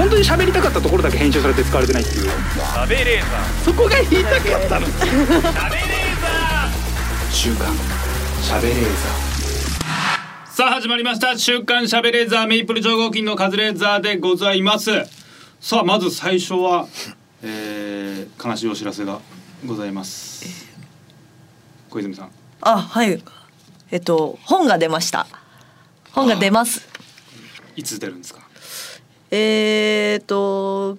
本当に喋りたかったところだけ編集されて使われてないっていう。食べレーザそこが言いたかったのー。食べレーザ週刊しゃべれー。さあ始まりました。週刊しゃべレーザーメイプル超合金のカズレーザーでございます。さあまず最初は、えー、悲しいお知らせがございます。小泉さん。あはい。えっと本が出ました。本が出ます。いつ出るんですか？えー、っと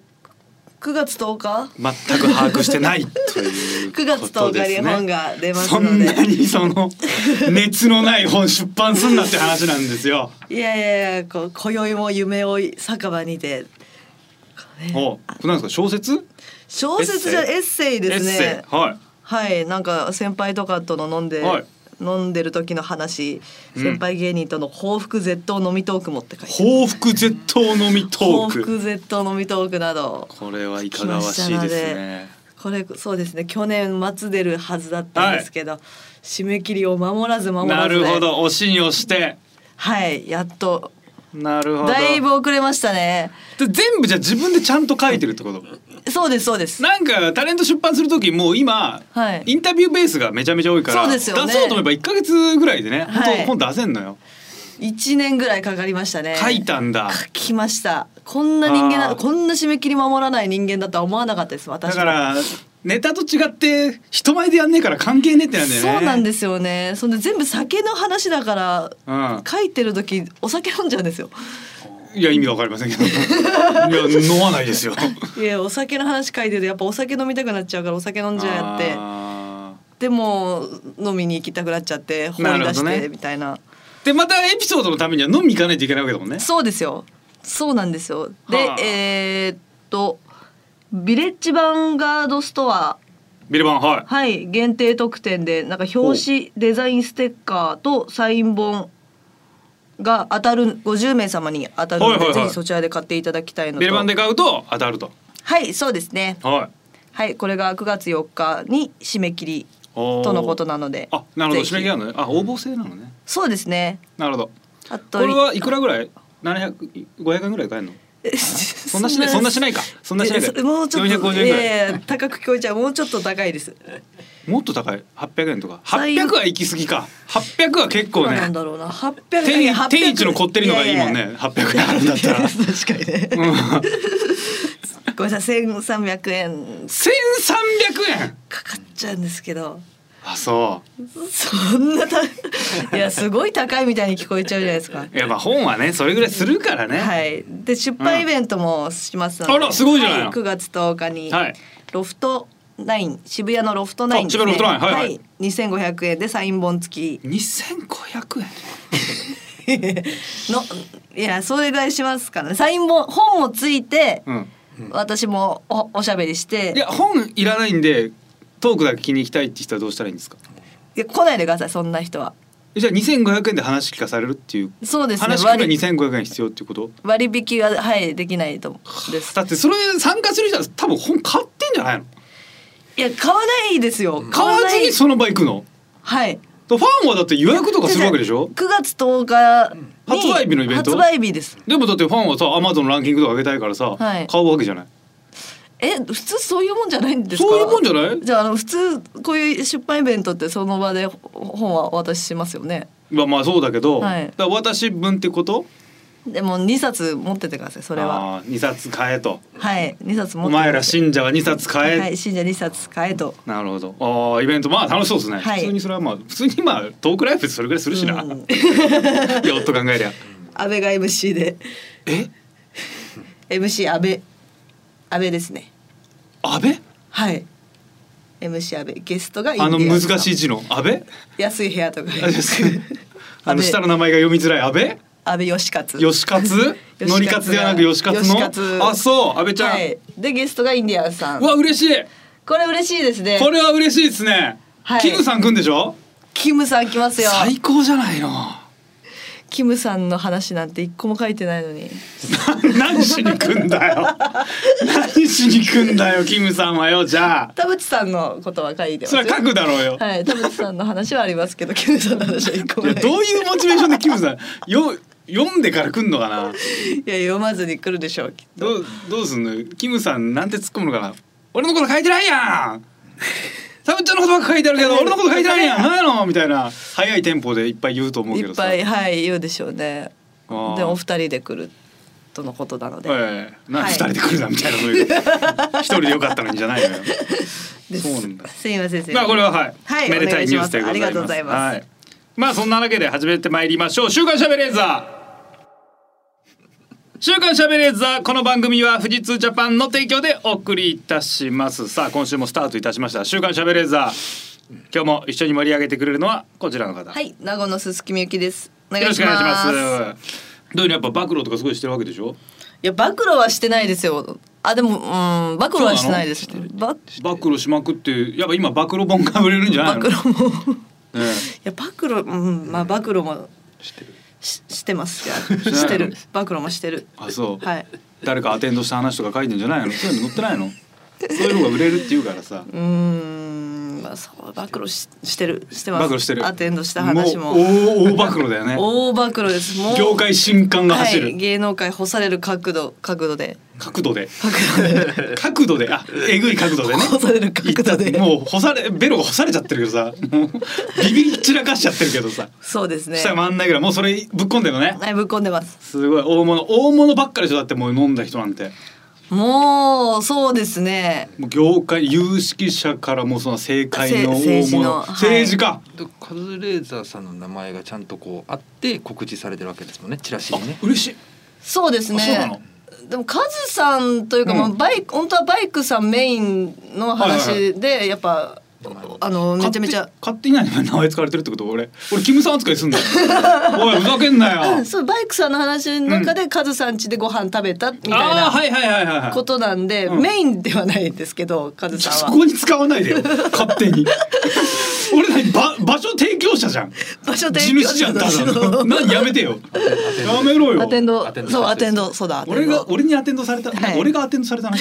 9月10日？全く把握してないという 9月10日に本が出ますそので。んなにその 熱のない本出版すんなって話なんですよ。いやいやいやこう今宵も夢追い酒場にて。おこれなんですか？小説？小説じゃエッセイ。ですね。イ。はい。はいなんか先輩とかとの飲んで、はい飲んでる時の話うん。先輩芸人との報復絶倒飲みトークもって書いて報復絶倒飲みト報ーク。復絶倒飲みトークなど。これはいかがわしいですね。これそうですね。去年末出るはずだったんですけど、締め切りを守らず守らずで。なるほど。押しに押して。はい。やっと。なるほど。だいぶ遅れましたね。で全部じゃあ自分でちゃんと書いてるってこと？そうですそうです。なんかタレント出版する時もう今、はい。インタビューベースがめちゃめちゃ多いからそうですよね。出そうと思えば1か月ぐらいでね、はい。本当本出せんのよ。一年ぐらいかかりましたね。書いたんだ。書きました。こんな人間なこんな締め切り守らない人間だとは思わなかったです私。はだからネタと違って人前でやんねえから関係ねえってなんだよね。そうなんですすよね。そんで全部酒の話だからうん。書いてる時お酒飲んじゃうんですよいや意味わかりませんけど。いや飲まないですよ。いやお酒の話書いてるとやっぱお酒飲みたくなっちゃうからお酒飲んじゃって。あでも飲みに行きたくなっちゃって放り出してね。みたいな。ーでまたエピソードのためには飲み行かないといけないわけだもんね。そうですよ。そうなんですよ。で、はあ。えーっとビレッジヴァンガードストア。ビルバンはい。はい限定特典でなんか表紙デザインステッカーとサイン本が当たる50名様に当たるので、はいはいはい。ぜひそちらで買っていただきたいのと。ビルバンで買うと当たると。はいそうですね。はい。はいこれが9月4日に締め切りおー。とのことなのであなるほど。ぜひ。締め切りあるのね。あ応募制なのね。そうですね。なるほど。あとこれはいくらぐらい？700 500円ぐらい買えるの？そんなしないそんなしないか。そんなしないかえそもうちょっと450円ぐらい。いやいや高く聞こえちゃう。もうちょっと高いですもっと高い？800円とか？最800は行き過ぎか。800は結構ね。なんだろうな。800天円。800天一のこってりのがいいもんね。800円あるんだったら。確かにね。う んごめんなさい。1300円。1300円？かかっちゃうんですけど。あそそんなた いやすごい高いみたいに聞こえちゃうじゃないですか。ういやまあ本はねそれぐらいするからね。はい。で出版イベントもしますので、あらすごいじゃないの。は9月10日に、はい。ロフトナイン渋谷のロフトナインね。あ渋谷ロフトナイン。はいはい。2500円でサイン本付き。2500円？のいやそれぐらいしますからね。サイン本本もついて、うん。私もおおしゃべりして。いや本いらないんでトークだけ気に行きたいって人はどうしたらいいんですか？いや来ないでくださいそんな人は。じゃあ2500円で話聞かされるっていうそうですね。話聞くのに割2500円必要っていうこと？割引がはいできないとです。だってそれ参加する人は多分本買ってんじゃないの？いや買わないですよ。買わずにその場行くの？はい。ファンはだって予約とかするわけでしょ？9月10日に発売日のイベント？発売日です。でもだってファンはさアマゾンのランキングとか上げたいからさ、はい。買うわけじゃない？え普通そういうもんじゃないんですか？そういうもんじゃない？じゃああの普通こういう出版イベントってその場で本はお渡ししますよね。まあまあそうだけど、はい。だ私分ってこと？でも2冊持っててくださいそれは。あー2冊買えと。はい2冊持おってて前ら信者は2冊買え、はい信者2冊買えと。なるほど。ああイベントまあ楽しそうですね、はい。普通にそれはまあ普通にまあトークライブそれぐらいするしな、うん。よっと考えりゃ。安倍が MC で。え？MC 安倍。安倍ですね。安倍？はい。MC 安倍。ゲストがあの難しい字の安倍？安い部屋とか。あの下の名前が読みづらい安倍？安倍義勝。吉勝？のりかつではなく吉勝の？あそう。安倍ちゃん、はい。でゲストがインディアンスさん。うわ嬉しい。これ嬉しいですね。これは嬉しいですね、はい。キムさん来んでしょ？キムさん来ますよ。最高じゃないのキムさんの話なんて一個も書いてないのに。何しに来んだよ。何しに来んだよキムさんはよじゃあ。田淵さんのことは書いてそれは書くだろうよ、はい田淵さんの話はありますけどキムさんの話は一個も どういうモチベーションでキムさんよ読んでから来んのかな？いや読まずに来るでしょうきっと。どうどうすんの？キムさんなんて突っ込むのかな？俺のこと書いてないやん。サブちゃんのことばっか書いてあるけど俺のこと書いてないやん。何やの？みたいな。早いテンポでいっぱい言うと思うけどさ。いっぱいはい言うでしょうね。でお二人で来るとのことなので、ええ、なはい。二人で来るなみたいなそういう。一人でよかったのにじゃないのよ。そうなんだ。すいませんまあこれははい、はいめでたいニュースでお願いします。ございます。ありがとうございます。はい。まあそんなわけで始めてまいりましょう。週刊しゃべれーザー。週刊しゃべれーザーこの番組は富士通ジャパンの提供でお送りいたします。さあ今週もスタートいたしました。週刊しゃべれーザー。今日も一緒に盛り上げてくれるのはこちらの方。はい名護のすすきみゆきですよろしくお願いします。どういうのやっぱ暴露とかすごいしてるわけでしょ？いや暴露はしてないですよあでもうん暴露はしてないですば暴露しまくってやっぱ今暴露本が売れるんじゃないの？暴露もいねや暴露うんまあ暴露もしてるししてます。いや してる。暴露もしてる。あそう。はい。誰かアテンドした話とか書いてんじゃないの？そういうの載ってないの？そういうのが売れるって言うからさ。うーん。まあそう暴露ししてる。してます。暴露してる。アテンドした話も。う大大暴露だよね。大暴露です。もう業界新刊が走る、はい、芸能界干される角度。角度で。角度で。角度で。角度で。あえぐい角度でね。干される角度で。もう干されベロが干されちゃってるけどさ。ビビり散らかしちゃってるけどさ。そうですね。下回んないぐらい。もうそれぶっ込んでるのね。はいぶっ込んでます。すごい。大物大物ばっかりでしょ。だってもう飲んだ人なんてもうそうですね。もう業界有識者からもうその政界の政治物のはい。政治家、でカズレーザーさんの名前がちゃんとこうあって告知されてるわけですもんね。チラシあにね。嬉しい。そうですね。でもカズさんというか、うん。まあバイク本当はバイクさんメインの話でやっぱあのめちゃめちゃ。勝手に名前使われてるってこと？俺。俺キムさん扱いすんだよおい ふざけんなよ。そうバイクさんの話の中でカズさん家でご飯食べたみたいああなはいはいはいはいはい。ことなんで、うん。メインではないんですけどカズさんは。そこに使わないでよ。勝手に。俺何ば場所提供者じゃん。場所地提供主じゃんた者だの。何やめてよ。やめろよ。アテンド。アテンド。そうアテンド。そうだ俺が俺にアテンドされた、はい。俺がアテンドされた話？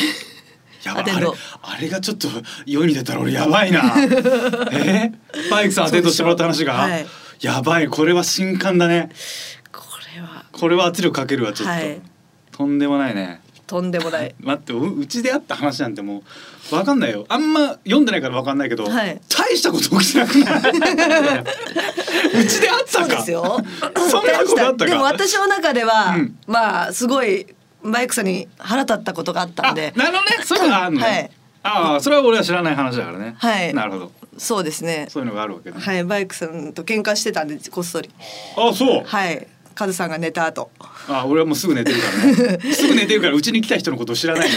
アテンドあれがちょっと世に出たら俺やばいな。え？バイクさんアテンドしてもらった話が、はい。やばい。これは新刊だね。これは。これは圧力かけるわちょっと、はい。とんでもないね。とんでもない。待ってううちであった話なんてもうわかんないよ。あんま読んでないからわかんないけど、はい。大したこと起きてなくない？うちであったか？そうですよ。そんなことあったか？でも私の中では、うん。まあすごいバイクさんに腹立ったことがあったあんで。なるほどね。そういうのがあるのね、はい。ああそれは俺は知らない話だからね。はい。なるほど。そうですね。そういうのがあるわけね、はいバイクさんと喧嘩してたんでこっそり。あそう。はいカズさんが寝た後。あ俺はもうすぐ寝てるからね。すぐ寝てるからうちに来た人のことを知らない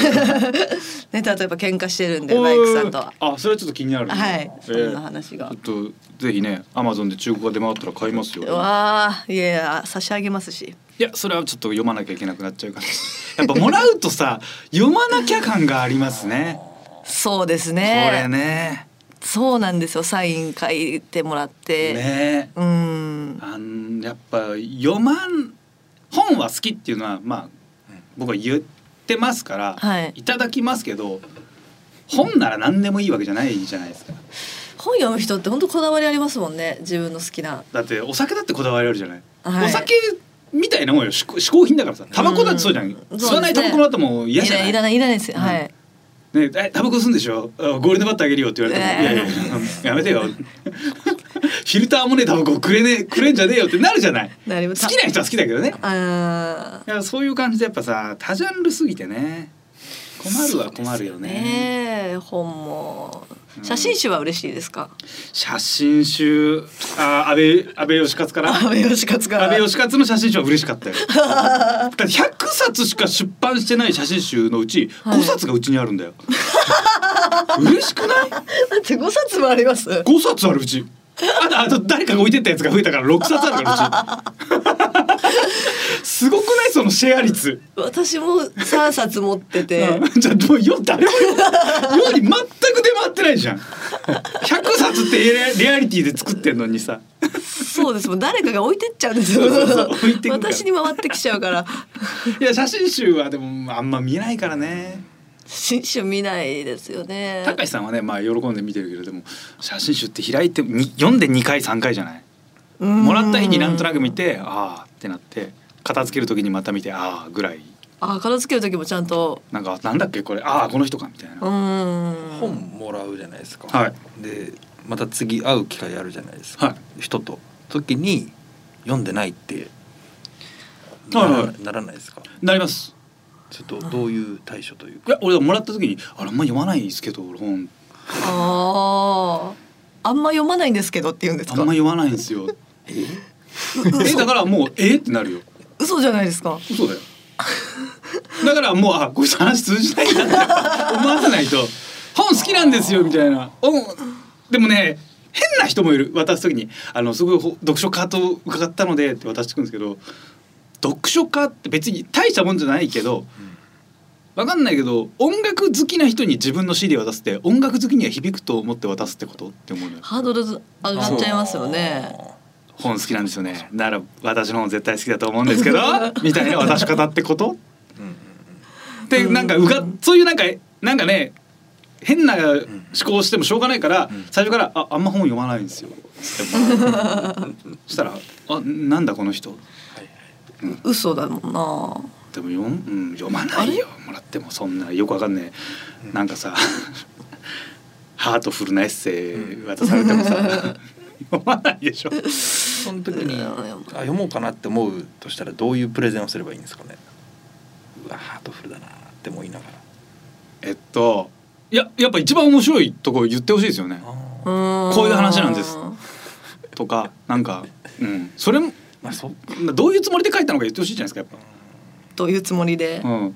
寝た後やっぱ喧嘩してるんでバイクさんとは。あそれはちょっと気になるね。はい。えそんな話が。ちょっとぜひねアマゾンで中古が出回ったら買いますよ。うわあいやいや差し上げますし。いやそれはちょっと読まなきゃいけなくなっちゃうから。やっぱもらうとさ読まなきゃ感がありますね。そうですこれねねそうなんですよサイン書いてもらって、ね。うん。あんやっぱ読まん本は好きっていうのはまあ僕は言ってますから、はい。ただきますけど本なら何でもいいわけじゃないじゃないですか。本読む人って本当こだわりありますもんね自分の好きな。だってお酒だってこだわりあるじゃない、はい。お酒みたいなもんよ。嗜好品だからさタバコだってそうじゃん、うん。吸わないタバコもらっても嫌じゃない。いらないいらないです。よ、うんはいねえタバコ吸うんでしょ？あゴールドバットあげるよって言われていやいややめてよ。フィルターもねタバコくれねくれんじゃねえよってなるじゃない。な好きな人は好きだけどね。あいやそういう感じでやっぱさ多ジャンルすぎてね。困るは困るよね。ね。え本も写真集は嬉しいですか、写真集あ安倍安倍義勝から？安倍義勝が。安倍義勝の写真集は嬉しかったよ。だって100冊しか出版してない写真集のうちはい。5冊がうちにあるんだよ、嬉しくない？だって5冊もあります。5冊あるうち。あとあと誰かが置いてったやつが増えたから6冊あるからうちすごくないそのシェア率？私も3冊持ってて。うんじゃあもうよ誰もよより全く出回ってないじゃん。100冊ってレアリティで作ってんのにさ。そうです。もん誰かが置いてっちゃうんですよ。私に回ってきちゃうから。いや写真集はでもあんま見ないからね。新種見ないですよね。高橋さんはねまあ喜んで見てるけどでも写真集って開いてに読んで2回3回じゃない？もらった日になんとなく見てああってなって片付ける時にまた見てああぐらい。あ片付ける時もちゃんと。なんかなんだっけこれああこの人かみたいな、うーん。本もらうじゃないですか、はい。でまた次会う機会あるじゃないですか、はい。人と。時に読んでないって。はいはい。ならないですか？なります。ちょっとどういう対処といういかや俺もらった時にあれあんま読まないですけど俺本。あああんま読まないんですけどって言うんですか？あんま読まないんですよ。え だからもうえ？ってなるよ嘘じゃないですか。嘘だよ。だからもうあこいつ話通じないんだって。思わせないと。本好きなんですよみたいな。おでもね変な人もいる。渡す時に。あのすごいほ読書家と伺ったのでって渡してくるんですけど。読書家って別に大したもんじゃないけどわかんないけど音楽好きな人に自分の CD 渡すって音楽好きには響くと思って渡すってことって思うのよ。ハードル上がっちゃいますよね本好きなんですよね。なら私の本絶対好きだと思うんですけど みたいな渡し方ってこと？うんうんでなんかうがそういうなんかなんかね変な思考してもしょうがないから、ん。最初から「ああんま本読まないんですよ」したら「あなんだこの人？はいはい。嘘だもんな。でも読,、うん、読まないよ。もらってもそんなよくわかんねえ、なんかさ ハートフルなエッセイ渡されてもさ読まないでしょその時にあ読もうかなって思うとしたらどういうプレゼンをすればいいんですかね。うわハートフルだなって思いながら。えっといややっぱ一番面白いとこ言ってほしいですよね。こういう話なんです。とかなんか、うん、それもまあそうどういうつもりで書いたのか言ってほしいじゃないですかやっどういうつもりで？ぱ。うん。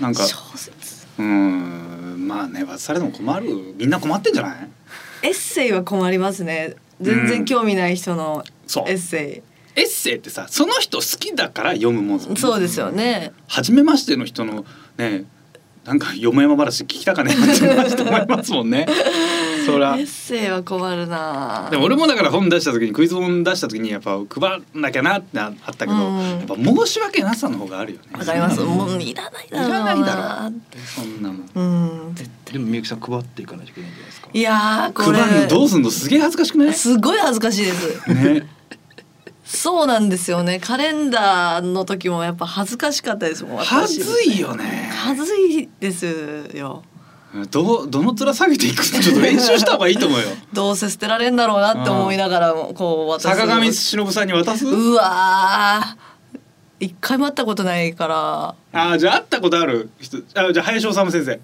なんか小説。うん。まあね渡されても困る。みんな困ってんじゃない？エッセイは困りますね全然興味ない人のエッセエッセイってさその人好きだから読むもん。そうですよね。初めましての人のねなんかよもやま話聞きたかね。って思いますもんね そら。エッセイは困るな。でも俺もだから本出した時にクイズ本出した時にやっぱ配んなきゃなってあったけど、うん。やっぱ申し訳なさの方があるよね。わかります。もういらないだろういらないだろそんなもん。うんでもみゆきさん配っていかないといけないんじゃないですか？いやーこ配るのどうれすんの？すげえ恥ずかしくない？すごい恥ずかしいです。ね。そうなんですよね。カレンダーの時もやっぱ恥ずかしかったですもん私。恥ずいよね。恥ずいですよどうどの面下げていくのちょっと練習した方がいいと思うよ。どうせ捨てられんだろうなって思いながらもこう渡す。坂上忍さんに渡す。うわー。一回も会ったことないから。あーじゃあ会ったことある人。あじゃあ林修先生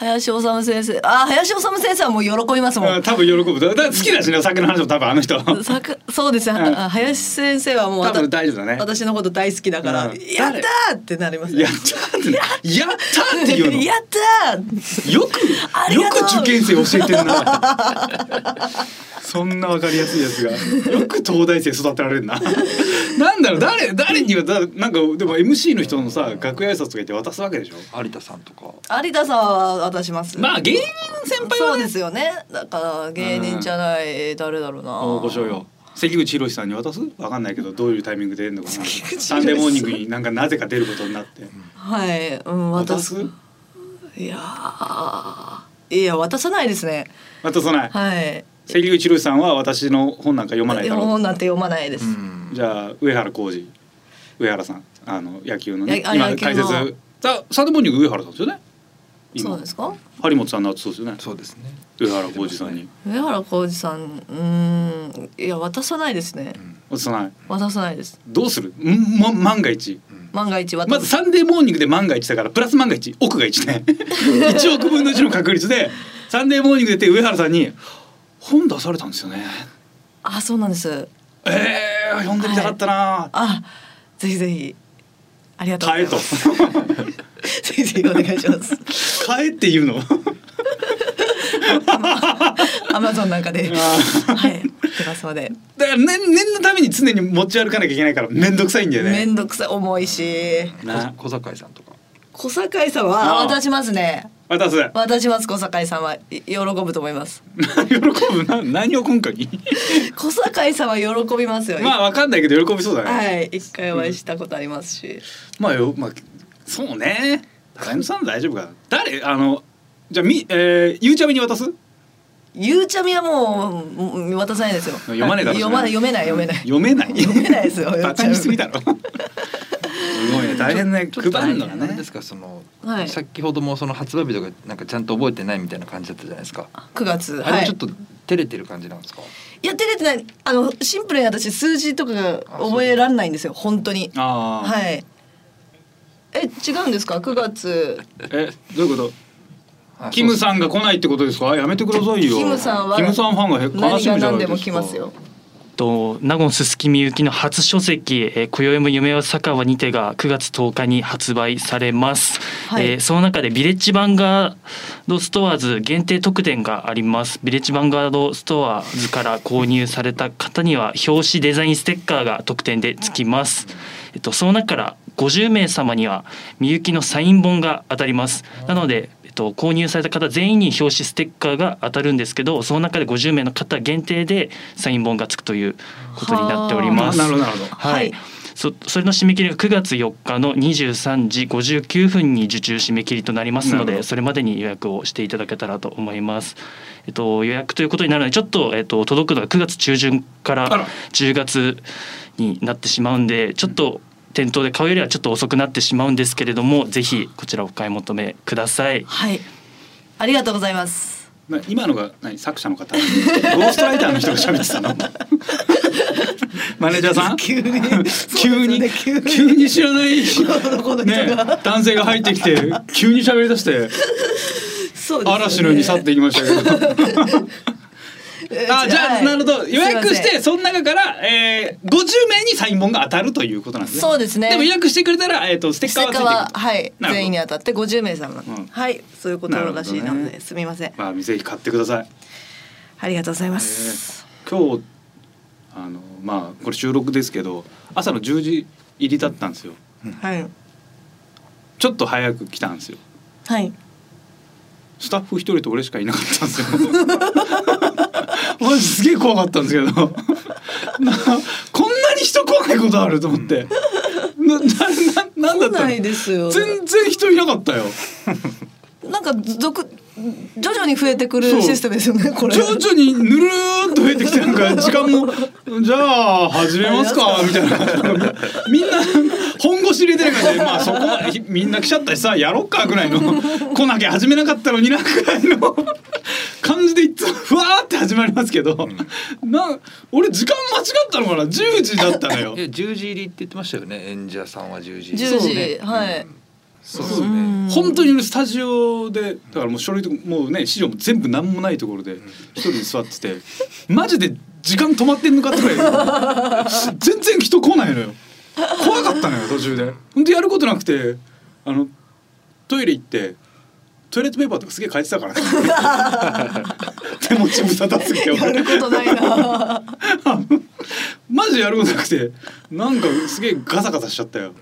林修先生。あ林修先生はもう喜びますもん。あ多分喜ぶ。だ好きだしねお酒の話も多分あの人。そうですね、うん。あ林先生はもうわた分大丈夫だね。私のこと大好きだから、うん。やったーってなりますねやったーって やったーって言うの？やったーよくよく受験生教えてるな そんなわかりやすいやつが。よく東大生育てられるな。なんだろう誰誰にはだなんかでも MC の人のさ楽屋挨拶とか言って渡すわけでしょ？有田さんとか。有田さんは渡します。まあ芸人先輩はね。そうですよね。だから芸人じゃない、誰だろうな。大御所よ。関口宏さんに渡す？わかんないけどどういうタイミングで出るのかな。サンデーモーニングになんかなぜか出ることになって。はい、うん、渡渡すす？いやー。いや渡さないですね。渡さない。はい関口宏さんは私の本なんか読まないだろう。本なんて読まないです、うん。じゃあ上原浩二上原さんあの野球のね今解説。さサンデーモーニング上原さんですよね？今。そうですか？張本さんの後そうですよね？そうですね。上原浩二さんに。上原浩二さんうーんいや渡さないですね。渡さない。渡さないです。どうする？んま万が一。万が一渡す。まずサンデーモーニングで万が一だからプラス万が一億が一ね。1億分の1の確率でサンデーモーニングでって上原さんに本出されたんですよね。あそうなんです。えー、読んでみたかったな、あぜひぜひ。ありがとうござ買えといます ぜひぜひお願いします。買えって言うの？アマゾンなんかで。はい。出ますので。だから念念のために常に持ち歩かなきゃいけないから面倒くさいんだよね。面倒くさい。重いし。な小小堺さんとか。小堺さんは渡しますね渡す。渡します小堺さんはい喜ぶと思います。喜ぶ？な何を今回？に 小堺さんは喜びますよ、まあわかんないけど喜びそうだね、はい一回お会いしたことありますし、まあよまあそうね。高山さん大丈夫かな。誰？あのじゃあみ、えー、ゆうちゃみに渡す？ゆうちゃみはもう渡さないですよ。読まねえだろ。読ま読めない読めない。読めない。読めない ですよバカにしすぎだろすごいね。大変ね。ちょっと配るのがね。ですか？その、はい。先ほどもその発売日とかなんかちゃんと覚えてないみたいな感じだったじゃないですか？9月。あれはちょっと照れてる感じなんですか？いや照れてない。あのシンプルに私数字とかが覚えられないんですよ。本当に。ああ、はい。え違うんですか？9月。えどういうこと？あキムさんが来ないってことですか？やめてくださいよ。キムさんはキムさんファンがへ悲しむじゃないですか。何が何でも来ますよ。と納言すすきみゆきの初書籍「えー今宵も夢は酒場にて」が9月10日に発売されます、はい。えーその中でビレッジヴァンガードストアーズ限定特典があります。ビレッジヴァンガードストアーズから購入された方には表紙デザインステッカーが特典でつきます、えっと、その中から50名様にはみゆきのサイン本が当たります。なのでと、購入された方全員に表紙ステッカーが当たるんですけどその中で50名の方限定でサイン本がつくということになっております。なるほどなるほど。はい、はい。そそれの締め切りが9月4日の23時59分に受注締め切りとなりますのでそれまでに予約をしていただけたらと思います。えっと、予約ということになるのでちょっと、えっと、届くのが9月中旬から10月になってしまうんでちょっと店頭で買うよりはちょっと遅くなってしまうんですけれどもぜひこちらお買い求めください。はい。ありがとうございます。な今のが何？作者の方？ゴーストライターの人が喋ってたの？マネージャーさん？急に。急に？急に。知らない？ねが。男性が入ってきて急に喋り出して嵐のように去っていきましたけどあじゃあ、はい。なるほど。予約してその中から、えー、50名にサイン本が当たるということなんですね。そうですね。でも予約してくれたら、えー、とステッスカーテッカーははついてはい全員に当たって50名様、うん。はいそういうことらしいので、ね。すみません。まあぜひ買ってください。ありがとうございます、今日あのまあこれ収録ですけど朝の10時入りだったんですよ。はい。ちょっと早く来たんですよ。はいスタッフ一人と俺しかいなかったんですよ。マジすげえ怖かったんですけど。なこんなに人来ないことあると思って。ななななんだった全然人いなかったよなんか続徐々に増えてくるシステムですよねこれ。徐々にぬるーっと増えてきてなんか時間も じゃあ始めますかみたいな。みんな本腰入れてるからねまあそこまでみんな来ちゃったしさやろっかぐらいの来なきゃ始めなかったのになぐらいの感じでいつもふわーって始まりますけど、な俺時間間違ったのかな？10時だったのよ。え10時入りって言ってましたよね演者さんは10時。10時、ね。はい、そうですね。うん。本当に俺スタジオでだからもう書類とかもうね資料も全部何もないところで一人で座っててマジで時間止まってんのかってくらい 全然人来ないのよ。怖かったのよ途中で。本当やることなくてあのトイレ行ってトイレットペーパーとかすげえ書いてたからね。手持ち無沙汰すぎて。やることないな。マジやることなくてなんかすげえガサガサしちゃったよ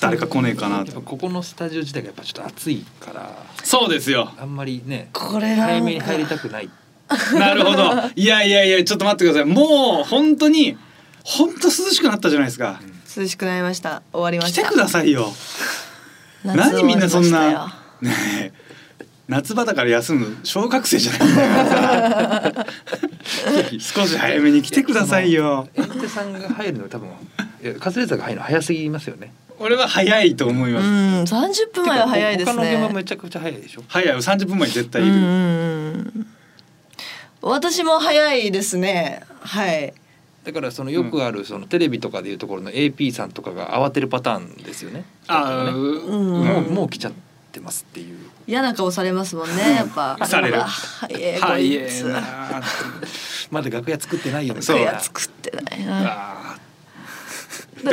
誰か来ねえかなとやっぱここのスタジオ自体がやっぱちょっと暑いからそうですよあんまりねこれが早めに入りたくない なるほど。いやいやいや、ちょっと待ってください。もう本当に本当涼しくなったじゃないですか。涼しくなりました終わりました来てくださいよ。夏何みんなそんな。ねえ。夏場だから休む小学生じゃない 少し早めに来てくださいよ。演者さんが入るの多分カズレーザーが入るの早すぎますよね俺は早いと思います。うん30分前は早いです他の現場ねめちゃくちゃ早いでしょ早いよ。30分前に絶対いる。うんうんうん私も早いですねはいだからそのよくあるそのテレビとかでいうところの AP さんとかが慌てるパターンですよね。あねーうんもうもう来ちゃってますっていう。嫌な顔されますもんねやっぱされるうわ早えこ早いついな。まだ楽屋作ってないよみそうたいな。楽屋作ってないなあーで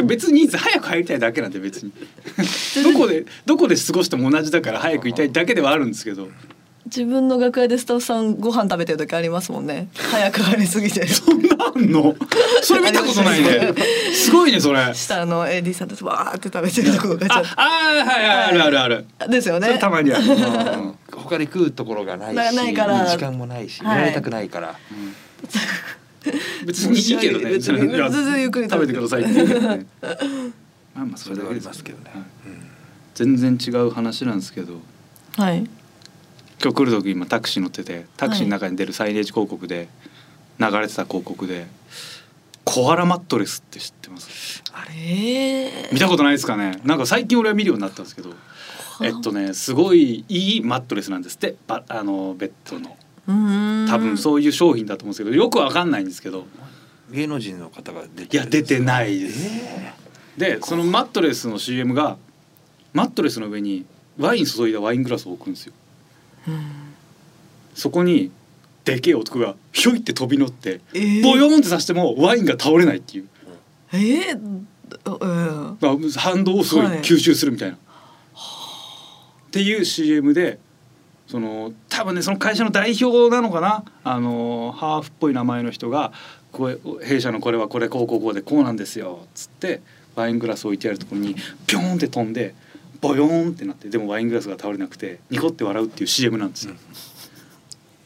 別に早く入りたいだけなんで別に。どこでどこで過ごしても同じだから早くいたいだけではあるんですけど。自分の楽屋でスタッフさんご飯食べてる時ありますもんね。早く入りすぎて そんなあんの？それ見たことないね。すごいねそれ。あ下の AD さんとわーって食べてるとこがちょっあーはいはいあるあるある。とですよね。たまにある、うん。他で食うところがないし、なないから。時間もないし、はい。見られたくないから。別にいいけどね。全然ゆっくり食べてくださいって言う。まあまあそそれはあれはありりますけどね。全然違う話なんですけどはい。今日来る時今タクシー乗っててタクシーの中に出るサイネージ広告で流れてた広告でコアラマットレスって知ってます？あれ見たことないですかね？なんか最近俺は見るようになったんですけどえっとねすごいいいマットレスなんですって。ばあのベッドの多分そういう商品だと思うんですけどよくわかんないんですけど。芸能人の方が出いてや出てないです、でそのマットレスの CM がマットレスの上にワイン注いだワイングラスを置くんですよ。そこにでけえ男がひょいって飛び乗ってえー。ボヨーンってさしてもワインが倒れないっていう。えー。うんまあ反動をすごいはい。吸収するみたいな。っていう CM でその多分ねその会社の代表なのかな？あのハーフっぽい名前の人がこれ弊社のこれはこれこうこうこうでこうなんですよっつってワイングラス置いてあるところにピョーンって飛んでボヨーンってなってでもワイングラスが倒れなくてニコって笑うっていう CM なんですよ。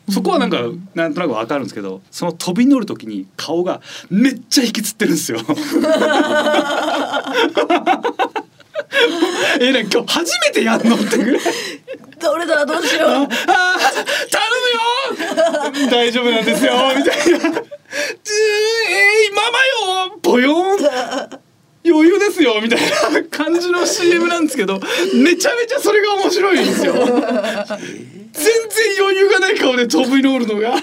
そこはなんかなんとなくわかるんですけどその飛び乗る時に顔がめっちゃ引きつってるんですよ。えなんか今日初めてやんのってぐらい。どれだどうしよう。あー頼むよ。大丈夫なんですよみたいな「えー、ママよ。ボヨーン。余裕ですよ」みたいな感じの CM なんですけどめちゃめちゃそれが面白いんですよ。全然余裕がない顔で飛び乗るのが。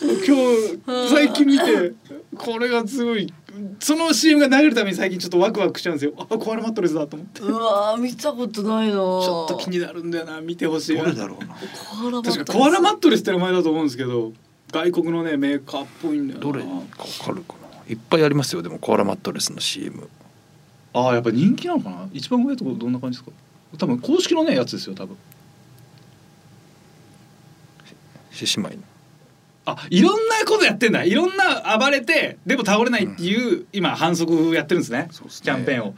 今日最近見てこれがすごいその CM が流れるために最近ちょっとワクワクしちゃうんですよ。あコアラマットレスだと思って。ちうわー見たことないな。ちょょっと気になるんだよな見てほしいな。どれだろうな。コアラマット確かコアラマットレスって名前だと思うんですけど外国のねメーカーっぽいんだよな。どれ？かわかるかな。いっぱいありますよでもコアラマットレスの CM ああやっぱ人気なのかな？一番上とこどんな感じですか？多分公式のねやつですよ多分。獅子舞のあいろんなことやってんだ。いろんな暴れてでも倒れないっていう、今反則やってるんですね。ね。キャンペーンを。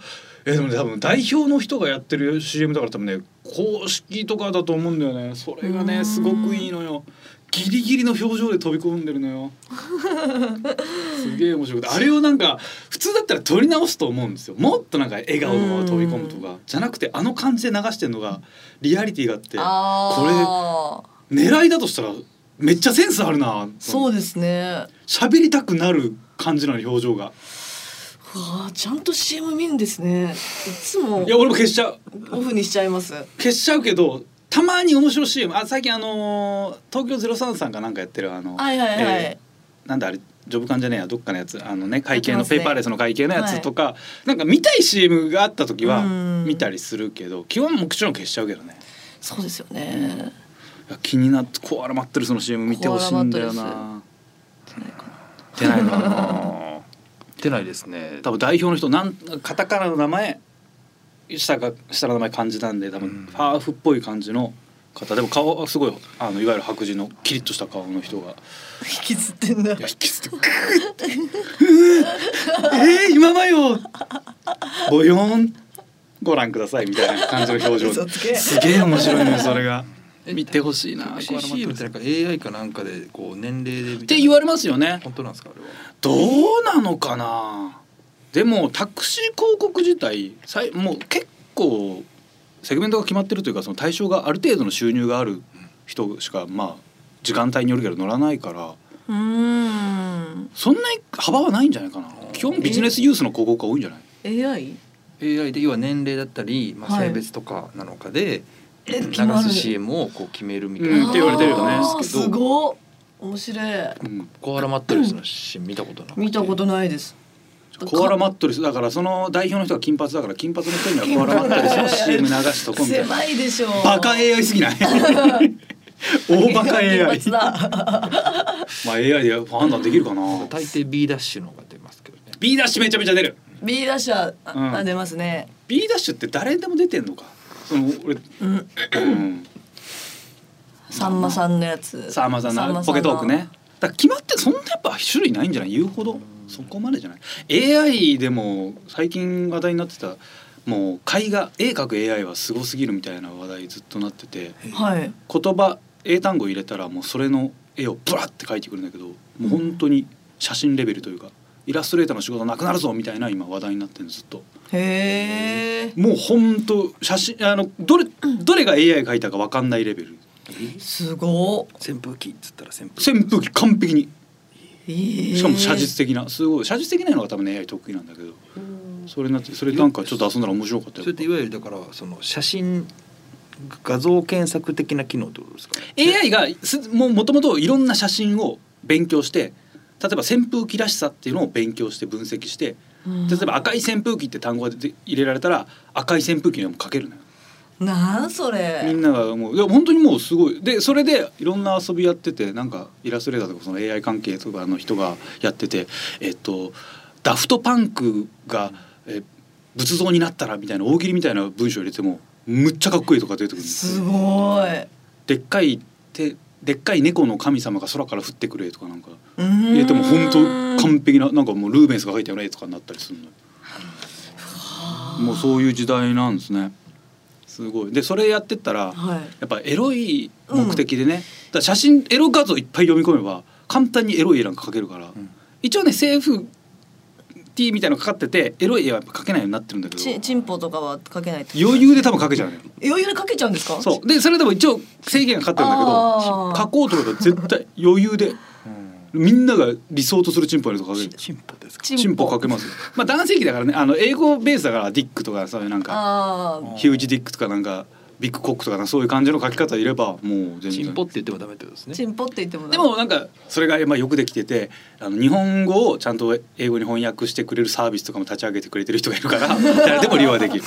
えでもね多分代表の人がやってる CM だから多分ね公式とかだと思うんだよね。それがねすごくいいのよ。ギリギリの表情で飛び込んでるのよ。すげえ面白くて。あれをなんか普通だったら撮り直すと思うんですよ。もっとなんか笑顔のまま飛び込むとか。じゃなくてあの感じで流してるのがリアリティがあって。あー。狙いだとしたらめっちゃセンスあるな。そうですね。喋りたくなる感じなの表情が。うわーちゃんと CM 見るんですね。いつもいや俺も消しちゃう。オフにしちゃいます。消しちゃうけどたまに面白い CM あ最近あのー東京03さんがなんかやってるあの、はいはいはい、えーなんだあれジョブ感じゃねえやどっかのやつ。あのね会計のペーパーレスの会計のやつとか、なんか見たい CM があった時はうん。見たりするけど基本もちろん消しちゃうけどね。そうですよね、いや気になってコアラ待ってるその CM 見てほしいんだよな。マ出ないなあー。出ないですね。多分代表の人なんカタカナの名前下が下の名前漢字なんで多うん。分ハーフっぽい感じの方でも顔はすごいあのいわゆる白人のキリッとした顔の人が。引きずってんだ。いや引きずってグーって。えー、今まよボヨーン。ご覧くださいみたいな感じの表情。すげえ面白いねそれが見てほしいな。CM ってなんか AI かなんかでこう年齢でって言われますよね。本当なんですかあれは。どうなのかな。でもタクシー広告自体さいもう結構セグメントが決まってるというかその対象がある程度の収入がある人しかまあ時間帯によるけど乗らないから。うーん。そんなに幅はないんじゃないかな。基本ビジネスユースの広告が多いんじゃない？AI? AI で要は年齢だったり、まあ、はい。性別とかなのかで、え流す CM をこう決めるみたいな、うん。って言われてるよね。すごっ。面白い。うん。コアラマットレスの CM 見たことなくて。見たことないです。コアラマットレス。だからその代表の人が金髪だから金髪の人にはコアラマットレスの CM 流しとこうみたいな狭いでしょバカ AI すぎない？大バカ AI まあ AI で判断できるかな。大抵 B ダッシュのが出ますけどね。B ダッシュめちゃめちゃ出る。B ダッシュは、あうん。出ますね。B ダッシュって誰でも出てんのかさんまさんのやつ。さあまあさんの。ポケトークね。だ決まってそんなやっぱ種類ないんじゃない？言うほど？そこまでじゃない？AI でも最近話題になってたもう絵画絵描く AI はすごすぎるみたいな話題ずっとなっててはい。言葉英単語入れたらもうそれの絵をブラって描いてくるんだけどもう本当に写真レベルというかイラストレーターの仕事なくなるぞみたいな今話題になってるずっとへえもう本当写真あのどれどれが AI 描いたか分かんないレベル。すご扇風機っつったら扇風機。扇風機完璧に。しかも写実的な。すごい。写実的なのが多分ね AI 得意なんだけど。それになってそれなんかちょっと遊んだら面白かったよそれっていわゆるだからその写真画像検索的な機能ってことですか？AI がすももともといろんな写真を勉強して例えば扇風機らしさっていうのを勉強して分析して例えば赤い扇風機って単語が入れられたら赤い扇風機にも書けるのよ。なんそみれんながもう。いや本当にもうすごい。でそれでいろんな遊びやっててなんかイラストレーターとかその AI 関係とかの人がやっててえっとダフトパンクがえ仏像になったらみたいな大喜利みたいな文章入れてもむっちゃかっこいいとか出てくるんですすごい。でっかい手でっかい猫の神様が空から降ってくれとかなんか。入入れても本当完璧ななんかもうルーベンスが書いたような絵とかになったりするの。よもうそういう時代なんですね。すごい。でそれやってったらはい。やっぱエロい目的でね、だから写真エロ画像いっぱい読み込めば簡単にエロい絵なんか描けるから、ん。一応ねセーフティーみたいなのかかっててエロい絵はやっぱ描けないようになってるんだけど。ちチンポとかはかけないと？余裕で多分描けちゃうのよ。余裕でかけちゃうんですか？そう。でそれでも一応制限がかかってるんだけど描こうと思えば絶対余裕でみんなが理想とするチンポのやつを描ける。チンポですか？チチンポ描けますよ。まあ男性器だからねあの英語ベースだからディックとかそういうなんかヒュージディックとかなんかビッグコックとかなそういう感じの描き方いればもう全然チンポって言ってもダメってことですねチンポって言ってもでもなんかそれがまあよくできててあの日本語をちゃんと英語に翻訳してくれるサービスとかも立ち上げてくれてる人がいるから 誰でも利用はできる。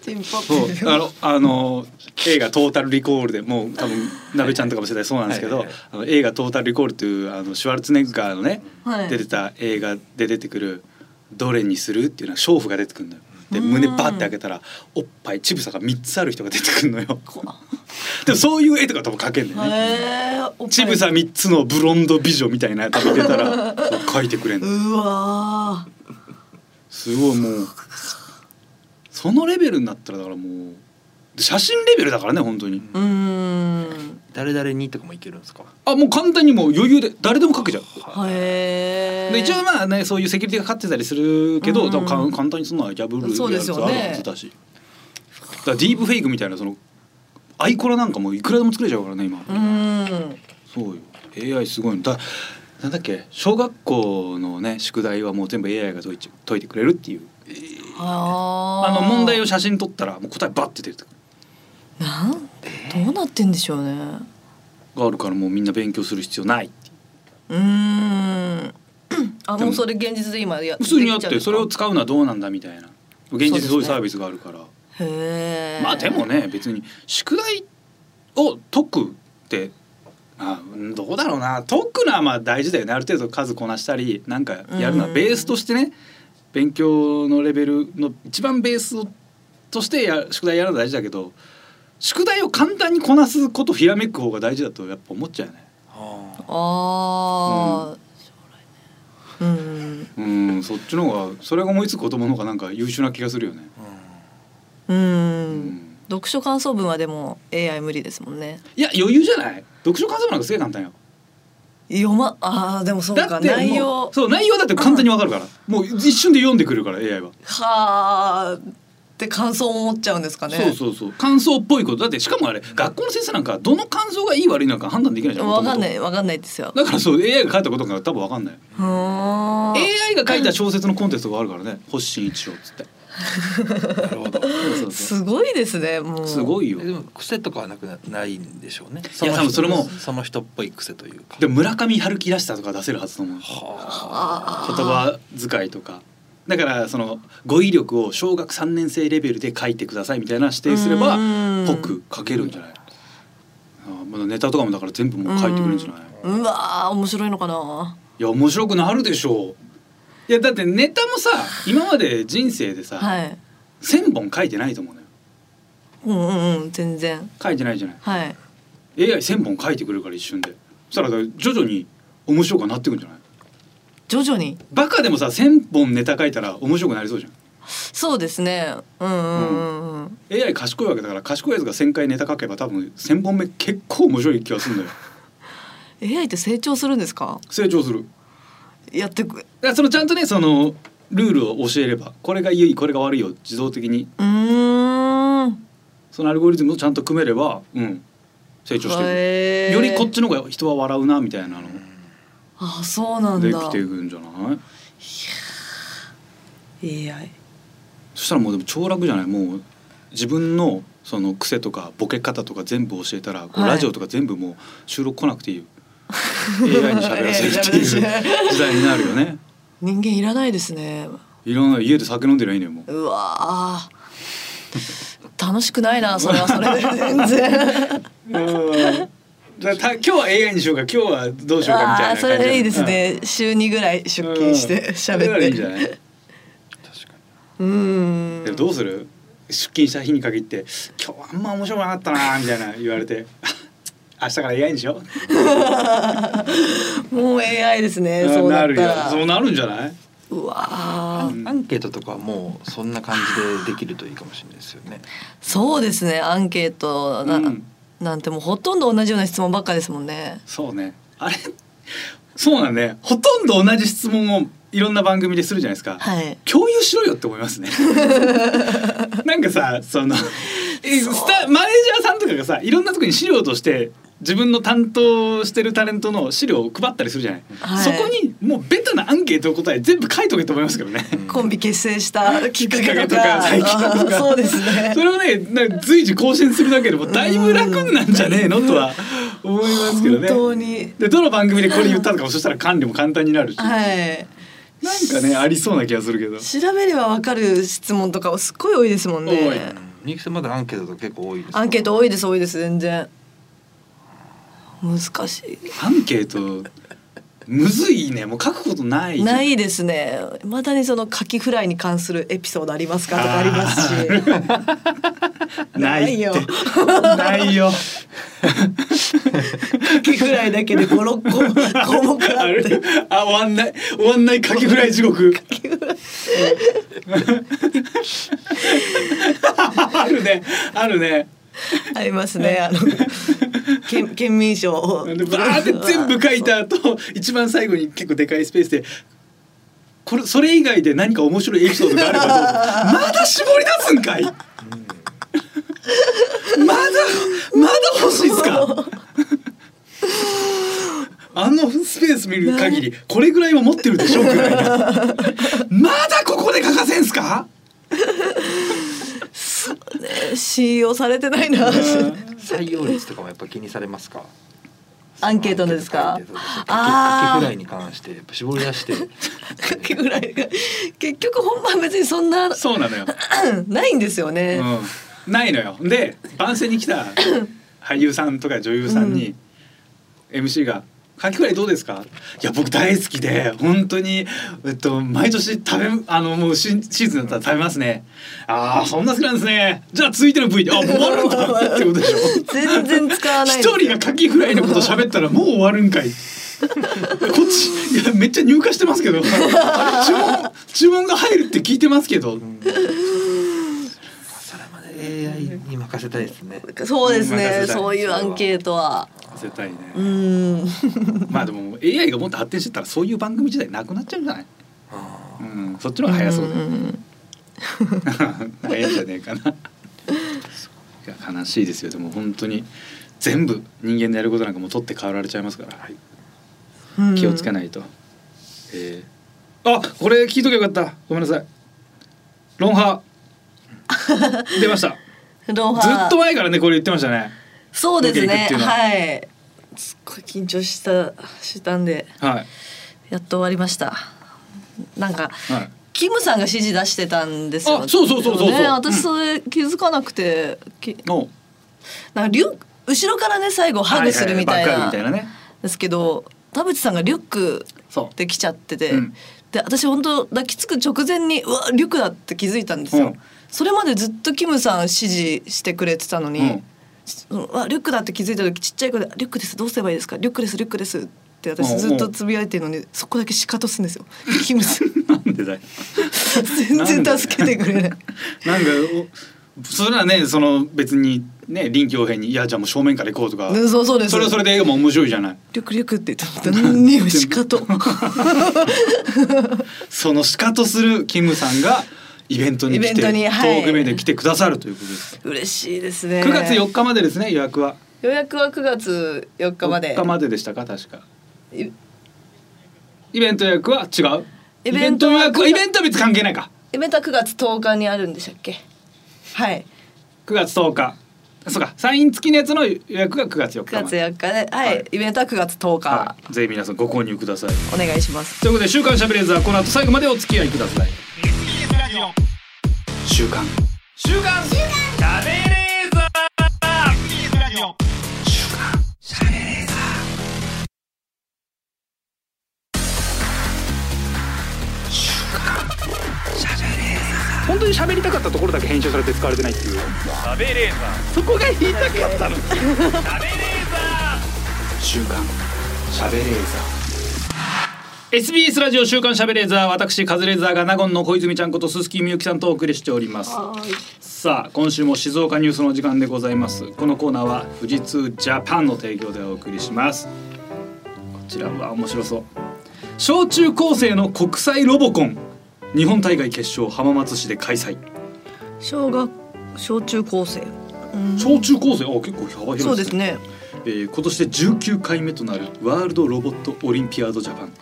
チンポってそうあのあの映画「トータル・リコール」でもう多分鍋ちゃんとかも世代そうなんですけどあの映画「トータル・リコール」っていうあのシュワルツェネッガーのね、はい出てた映画で出てくる「どれにする?」っていうのは娼婦が出てくるのよ。で胸バッて開けたらおっぱい乳房が3つある人が出てくるのよ。でもそういう絵とか多分描けんだよね。へえおっぱい。乳房三つのブロンド美女みたいなやつ入れたら 描いてくれんの。うわすごいもうそのレベルになったらだからもう写真レベルだからね本当に。ーうーん。誰々にとかもいけるんですか？あもう簡単にもう余裕で誰でも描けちゃう。へえで一応まあねそういうセキュリティがかかってたりするけど、うん。多分か簡単にそんな破るそうですよね。やつあるはずだし。だディープフェイクみたいなそのアイコラなんかもういくらでも作れちゃうからね今、うーん。そうよ。AI すごいの。だなんだっけ？小学校のね宿題はもう全部 AI が解いち解いてくれるっていう。あの問題を写真撮ったらもう答えバッて出てくるなんどうなってんでしょうね。があるからもうみんな勉強する必要ない。っていうん。あもうそれ現実で今や普通にやってそれを使うのはどうなんだみたいな。現実そういうサービスがあるから、へえまあでもね別に宿題を解くってあうんどうだろうな。解くのはまあ大事だよね。ある程度数こなしたりなんかやるのはうん。ベースとしてね勉強のレベルの一番ベースとしてや宿題やるのは大事だけど宿題を簡単にこなすことひらめく方が大事だとやっぱ思っちゃうよね。あああ、将来ねうん。そっちの方がそれが思いつく子供の方がなんか優秀な気がするよね。うん。うん、うん。読書感想文はでも AI 無理ですもんね。いや余裕じゃない？読書感想文なんかすげえ簡単よ。読まあーでもそうか。内容。そう内容だって簡単にわかるから、もう一瞬で読んでくるから AI は、はあって感想を持っちゃうんですかね。そうそうそう。感想っぽいこと。だってしかもあれ学校の先生なんかどの感想がいい悪いのか判断できないじゃんわかんな元いわかんないですよ。々だからそう AI が書いたことが多分わかんない、AI が書いた小説のコンテストがあるからね。星新一賞っつって。なるほど。そうそうそう。すごいですねもう。すごいよ。でも癖とかはなくなないんでしょうね。いや多分それもその人っぽい癖というか。でも村上春樹らしさとか出せるはずと思う。は言葉遣いとかだからその語彙力を小学3年生レベルで書いてくださいみたいな指定すればうん。ぽく書けるんじゃない？あまだネタとかもだから全部もう書いてくれるんじゃない？うわー面白いのかな？いや面白くなるでしょう。いやだってネタもさ今まで人生でさ、はい。1,000本書いてないと思うのよ。うんうんうん全然。書いてないじゃない？はい。AI1,000 本書いてくれるから一瞬で。そしたら徐々に面白くなってくんじゃない？徐々に。バカでもさ1,000本ネタ書いたら面白くなりそうじゃん。そうですね。うんうんうんうん。AI 賢いわけだから賢いやつが1,000回ネタ書けば多分1,000本目結構面白い気がするんだよ。AI って成長するんですか？成長する。やってく。だそのちゃんとねそのルールを教えればこれがいいこれが悪いよ自動的にうーん。そのアルゴリズムをちゃんと組めればうん成長していく、へー。よりこっちの方が人は笑うなみたいなのあそうなんだ。できていくんじゃない？AI そしたらもうでも超楽じゃない？もう自分のその癖とかボケ方とか全部教えたら、こうはい。ラジオとか全部もう収録来なくていいよ。AI に喋らせるっていう時代になるよね。人間いらないですね。いろんな家で酒飲んでりゃいいのよもう。うわー。楽しくないなそれはそれで全然。だ た今日は AI にしようか今日はどうしようかみたいな感じあーそれいいですね、週2ぐらい出勤して喋っいいんじゃてない？確かうーん。でもどうする？出勤した日に限って「今日はあんま面白くなかったな」みたいな言われて「明日から AI にしよう」もう AI ですねそうななるよ。そうなるんじゃない？うわー。にアンケートとかはもうそんな感じでできるといいかもしれないですよね。そうですねアンケート。な,、うんなんてもうほとんど同じような質問ばっかですもんね。そうね。あれそうなんねほとんど同じ質問をいろんな番組でするじゃないですか、はい。共有しろよって思いますね。なんかさそのえスタマネージャーさんとかがさいろんなとこに資料として自分の担当してるタレントの資料を配ったりするじゃない、はい。そこにもうベタなアンケートの答え全部書いとけと思いますけどね、コンビ結成したきっかけとか。きっかけとか最近とか。そうですね。それをねな随時更新するだけでもだいぶ楽なんじゃねえのとは思いますけどね。本当に。でどの番組でこれ言ったのかもそしたら管理も簡単になるし、はい。なんかねありそうな気がするけど。調べればわかる質問とかすっごい多いですもんね。みゆきさんまだアンケートとか結構多いですか？アンケート多いです多いです全然難しアンケートむずいね。もう書くことないないですね。まだにそのカキフライに関するエピソードありますかとかありますし。ないよ。ないよ。カキフライだけで五六個項目ああって。るあ終わんない。終わんないカキフライ地獄 あるね。あるね ありますね。あの県 県民賞を。でバーって全部書いた後一番最後に結構でかいスペースでこれそれ以外で何か面白いエピソードがあればどうぞ。まだ絞り出すんかい？まだまだ欲しいっすか？あのスペース見る限りこれぐらいは持ってるでしょうくらいな。まだここで書かせんすか？ね信用されてないな。採用率とかもやっぱ気にされますか？アンケートのです。かあー。カキフライに関してやっぱ絞り出して。カキフライが。結局本番別にそんなそうなのよ、ないんですよね、うん、ないのよ。で番宣に来た 俳優さんとか女優さんに MC が「カキフライどうですか?」いや僕大好きで本当にえっと毎年食べあのもうシシーズンだったら食べますね。ああそんな好きなんですね。じゃあ続いての V であもう終わるんだってことでしょ。全然使わない一人がカキフライのこと喋ったらもう終わるんかい。こっちいやめっちゃ入荷してますけど。注文注文が入るって聞いてますけど、それまで AI に任せたいですね。そうですね。そういうアンケートは絶対にね、うん。まあでも AI がもっと発展してたらそういう番組自体なくなっちゃうんじゃない、あうん、そっちの方が早そうだ早いんじゃねえかな。いや悲しいですよ。でも本当に全部人間のやることなんかもう取って代わられちゃいますから、うん。気をつけないと、えー。あこれ聞いとけばよかった。ごめんなさい。ロンハー。出ました。ずっと前からねこれ言ってましたねそうですね。は。はい。すっごい緊張したしたんで。はい。やっと終わりました。なんかはい。キムさんが指示出してたんですよ。あそうそうそうそうそう。ね私それ気づかなくて、きお。なんかリュ後ろからね最後ハグするみたいはははなですけど田淵さんがリュックできちゃってて、うん。で私本当抱きつく直前にうわリュックだって気づいたんですよ、うん。それまでずっとキムさん指示してくれてたのに、うんうわリュックだって気づいた時ちっちゃい声で「リュックですどうすればいいですか？リュックですリュックです」って私ずっとつぶやいてるのにそこだけシカトすんですよ。キムさんなんでだよ全然助けてくれない。なんかおそれはねその別にね臨機応変に「いやじゃあもう正面から行こう」とか。うんそうそうです。それはそれで映画も面白いじゃない。リュックリュックって言っても何にもシカト。そのシカとするキムさんがイベントに来てトークイベントに来てくださるということです嬉しいですね。9月4日までですね予約は。予約は9月4日まで。4日まででしたか確か。いイベント予約は違う？イベントは予約はイベントは別に関係ないか。イベントは9月10日にあるんでしたっけ？はい。9月10日。そうかサイン付きのやつの予約が9月4 9月日まで。4日ではい、はい。イベントは9月10日、はい、ぜひ皆さんご購入ください。お願いします。ということで週刊しゃべれーザーこの後最後までお付き合いください週刊。週刊。しゃべれーザ本当に喋りたかったところだけ編集されて使われてないっていう。ーしゃべれーザそこが言いたかったの。ーしゃべれーザ週刊。しゃべれーザー SBS ラジオ週刊しゃべれーザー私カズレーザーが納言の小泉ちゃんこと鈴木みゆきさんとお送りしております。さあ今週も静岡ニュースの時間でございます。このコーナーは富士通ジャパンの提供でお送りします。こちらは面白そう。小中高生の国際ロボコン。日本大会決勝浜松市で開催。小学小中高生。うん。小中高生？あ結構幅広いそうですね。えー今年で19回目となるワールドロボットオリンピアードジャパン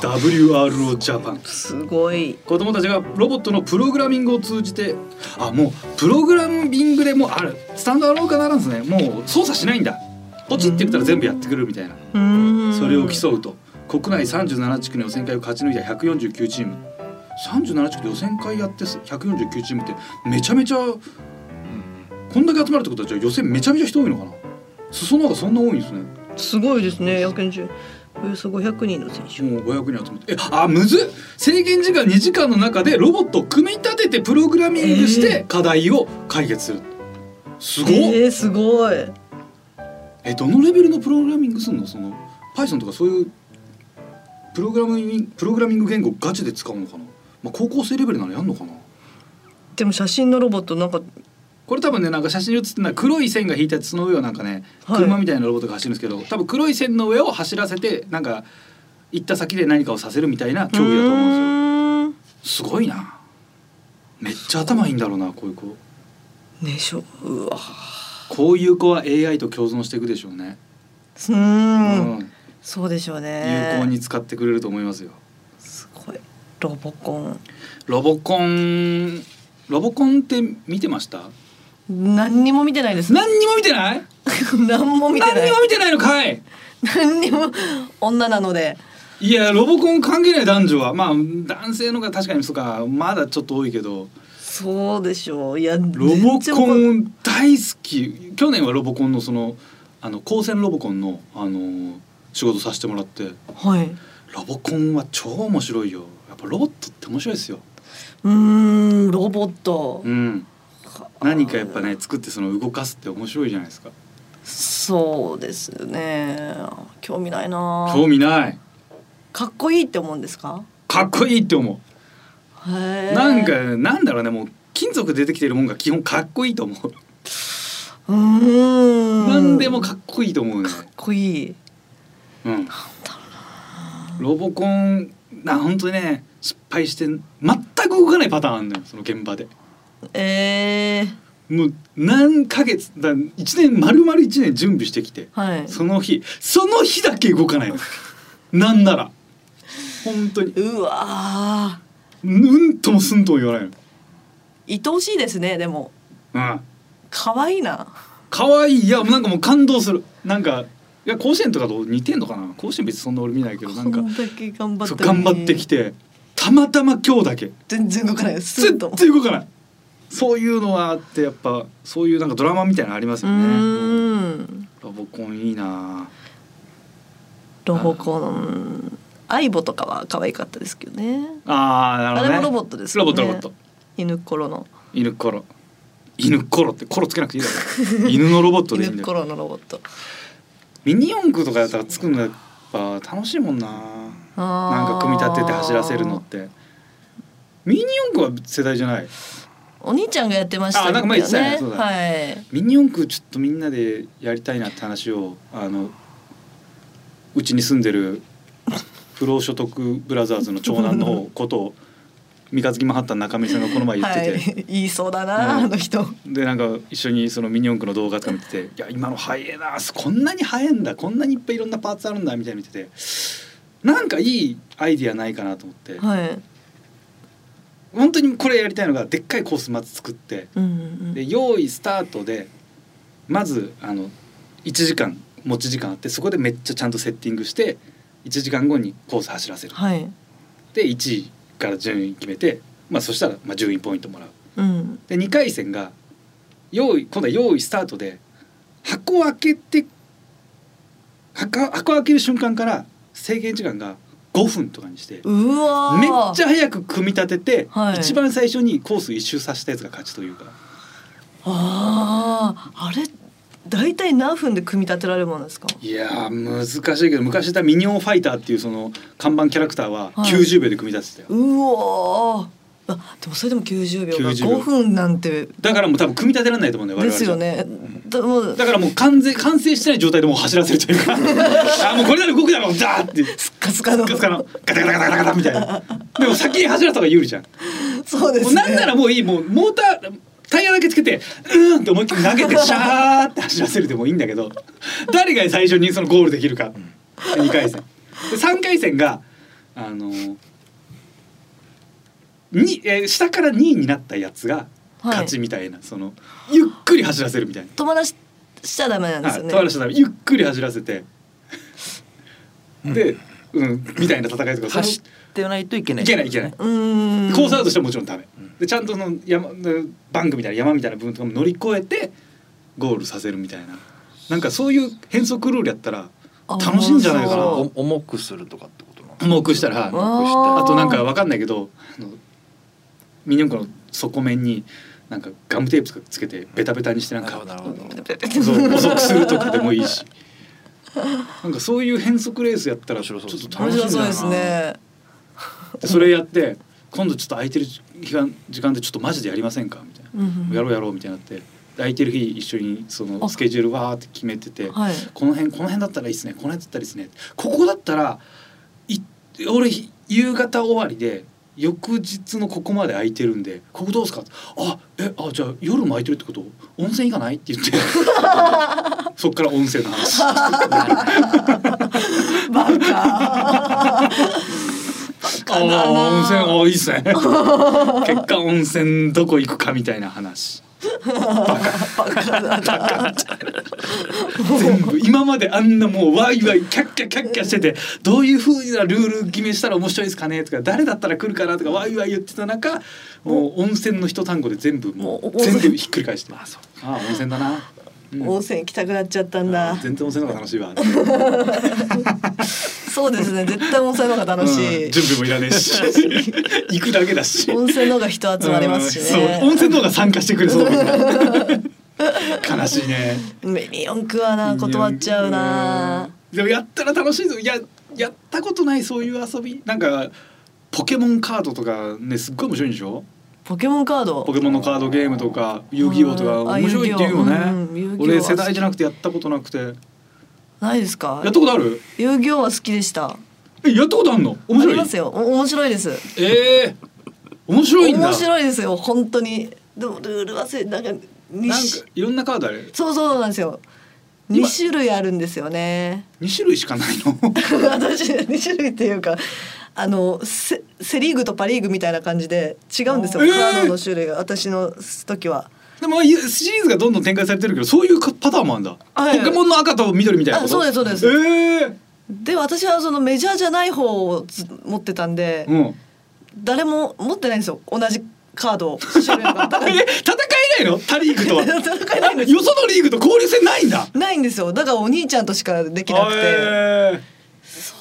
WRO ジャパンすごい。子供たちがロボットのプログラミングを通じてあもうプログラミングでもうある。スタンドアローカーなんですね。もう操作しないんだ。ポチって言ったら全部やってくれるみたいな。それを競うと。国内37地区の予選会を勝ち抜いた149チーム。37地区で予選会やって149チームってめちゃめちゃこんだけ集まるってことはじゃあ予選めちゃめちゃ人多いのかな？裾野がそんな多いんですね。すごいですね140およそ500人の選手。もう500人集まって。えあむずっ。制限時間2時間の中でロボットを組み立ててプログラミングして課題を解決する。すごっ、えー、すごい。えどのレベルのプログラミングすんの？その Python とかそういうプログラミングプログラミング言語ガチで使うのかな、まあ、高校生レベルならやんのかな？でも写真のロボットなんかこれ多分ねなんか写真に写ってるのは黒い線が引いたその上をなんかねはい。車みたいなロボットが走るんですけど、多分黒い線の上を走らせてなんか行った先で何かをさせるみたいな競技だと思うんですよ。うすごいな。めっちゃ頭いいんだろうなこういう子。ーんねしょ。うわ。こういう子は AI と共存していくでしょうね、うーん。うん。そうでしょうね。有効に使ってくれると思いますよ。すごい。ロボコン。ロボコンロボコンって見てました？何にも見てないです何にも見てない？何も見てない。何にも見てないのかい？何にも女なので。いやロボコン関係ない男女は。まあ男性のが確かにそうか。まだちょっと多いけど。そうでしょう。いやロボコんン大好き。去年はロボコンのそのあの高専ロボコンのあの仕事させてもらって。はい。ロボコンは超面白いよ。やっぱロボットって面白いですよ。うーんロボット。うん何かやっぱね作ってその動かすって面白いじゃないですか。そうですね。興味ないな。興味ない。かっこいいって思うんですか？かっこいいって思う。なんかなんだろうねもう金属出てきてるもんが基本かっこいいと思う。うーん。何でもかっこいいと思うね。かっこいい。うん。ロボコンな本当にね失敗して全く動かないパターンあんのよその現場でえー、もう何ヶ月だ一年丸々一年準備してきてはい。その日その日だけ動かないの。なんなら。本当に。うわうんともすんとも言わないの。ー愛おしいですねでも。うん。可愛いな。可愛い。いやなんかもう感動する。なんかいや甲子園とかと似てんのかな。甲子園別にそんな俺見ないけどなんか頑張っそうたのに。頑張ってきてたまたま今日だけ。全然動かないです。ス絶ッと対動かないそういうのはあってやっぱそういうなんかドラマみたいなのありますうよねロボコンいいな。ロボコンアイボとかは可愛かったですけどね。あーなるほどね。あれもロボットですね。ボットロボット。犬コロの。犬コロ。犬コロってコロつけなくていいだろ。犬のロボットでいいんだよ。犬コロのロボット。ミニ四駆とかやったら作るのやっぱ楽しいもんな。なんか組み立てて走らせるのって。ミニ四駆は世代じゃないお兄ちゃんがやってましたね。はい。ミニ四駆ちょっとみんなでやりたいなって話をあのうちに住んでる不労所得ブラザーズの長男のことを三日月マンハッタン中身さんがこの前言ってて、はい、言いそうだな、うん。あの人。でなんか一緒にそのミニ四駆の動画とか見てて「いや今の速えなこんなに速いんだこんなにいっぱいいろんなパーツあるんだ」みたいなの見ててなんかいいアイディアないかなと思って、はい。本当にこれやりたいのがでっかいコースまず作ってうんうんで用意スタートでまずあの1時間持ち時間あってそこでめっちゃちゃんとセッティングして1時間後にコース走らせる。はい。で1位から順位決めて、まあ、そしたらまあ順位ポイントもらう。うん。で2回戦が用意今度は用意スタートで箱を開けて箱箱を開ける瞬間から制限時間が5分とかにしてうわー。めっちゃ早く組み立てて、はい一番最初にコース一周させたやつが勝ちというかああ、あれ。大体何分で組み立てられるものですか？いやー難しいけど昔いたミニオンファイターっていうその看板キャラクターははい90秒で組み立ててたよ、うわー。あ、でもそれでも90秒が90秒5分なんて。だからもう多分組み立てられないと思うんだよですよね。だもう。だからもう完全完成してない状態でもう走らせるというか。あもうこれなら動くだろうダーって。スッカスカの。ガスカの。ガタガタガタガタガタみたいな。でも先に走らせた方が有利じゃん。そうですね。なんならもういい。もうモータータイヤだけつけてうーんって思いっきり投げて シャーって走らせるでもいいんだけど。誰が最初にそのゴールできるか。2回戦。で3回戦があのに、えー下から2位になったやつが勝ちみたいな、そのゆっくり走らせるみたいな。友達しちゃダメなんですあよね。止まらしちゃダメ。ゆっくり走らせて。で、うん、みたいな戦いとか。走ってないといけない。いけないいけない。うーん。コースアウトしてももちろんダメ。でちゃんとその山バンクみたいな山みたいな部分とかも乗り越えてゴールさせるみたいな。なんかそういう変則ルールやったら楽しいんじゃないかな。重くするとかってことな重くしたらあとなんかわかんないけどミニ四駆の底面になんかガムテープとかつけてベタベタにしてなんか遅くするとかでもいいし。なんかそういう変則レースやったらちょっと楽しそうですね。でそれやって今度ちょっと空いてる時間時間でちょっとマジでやりませんか？みたいな、うんうん。やろうやろうみたいになって空いてる日一緒にそのあ。スケジュールわーって決めてて、はい。この辺この辺だったらいいっすね。この辺だったらいいっすね。ここだったらい俺夕方終わりで翌日のここまで空いてるんでここどうすかあえあじゃあ夜も空いてるってこと？温泉行かない？って言って。そっから温泉の話。バカ。ああ温泉あいいっすね。結果温泉どこ行くかみたいな話全部今まであんなもうワイワイキャッキャキャッキャしててどういうふうなルール決めしたら面白いですかねとか誰だったら来るかなとかワイワイ言ってた中もう温泉の一単語で全部もう。全部ひっくり返してああ温泉だな、うん。温泉行きたくなっちゃったんだ。全然温泉の方が楽しいわ、そうですね。絶対温泉の方が楽しい。うん。準備もいらねえし。行くだけだし。温泉の方が人集まりますしね。温泉の方が参加してくれそう 悲しいね。ミニ四駆はな断っちゃうな。うん。でもやったら楽しいぞ。ややったことないそういう遊び。なんかポケモンカードとかねすっごい面白いんでしょ？ポケモンカード？ポケモンのカードゲームとか遊戯王とかあ面白いっていうよね、うん遊戯王俺世代じゃなくてやったことなくて。やないですか？った。ことある？遊戯王は好きでした。えやったことあんの？面白い？ありますよ。お面白いです。ええ面白い面白いですよ。本当に。でもルール忘れなんかになんかいろんなカードあるそうそうなんですよ。二今種類あるんですよね。2種類しかないの？私二種類っていうか。あのセセリーグとパリーグみたいな感じで違うんですよ、えーカードの種類が私の時はでもシリーズがどんどん展開されてるけどそういうパターンもあるんだ、はいポケモンの赤と緑みたいなこと。あそうですそうです。ええで私はそのメジャーじゃない方をず持ってたんで、うん。誰も持ってないんですよ。同じカード 戦えないの？他リーグとは。戦えないんですよ。そのリーグと交流戦ないんだ。ないんですよ。だからお兄ちゃんとしかできなくて、えそ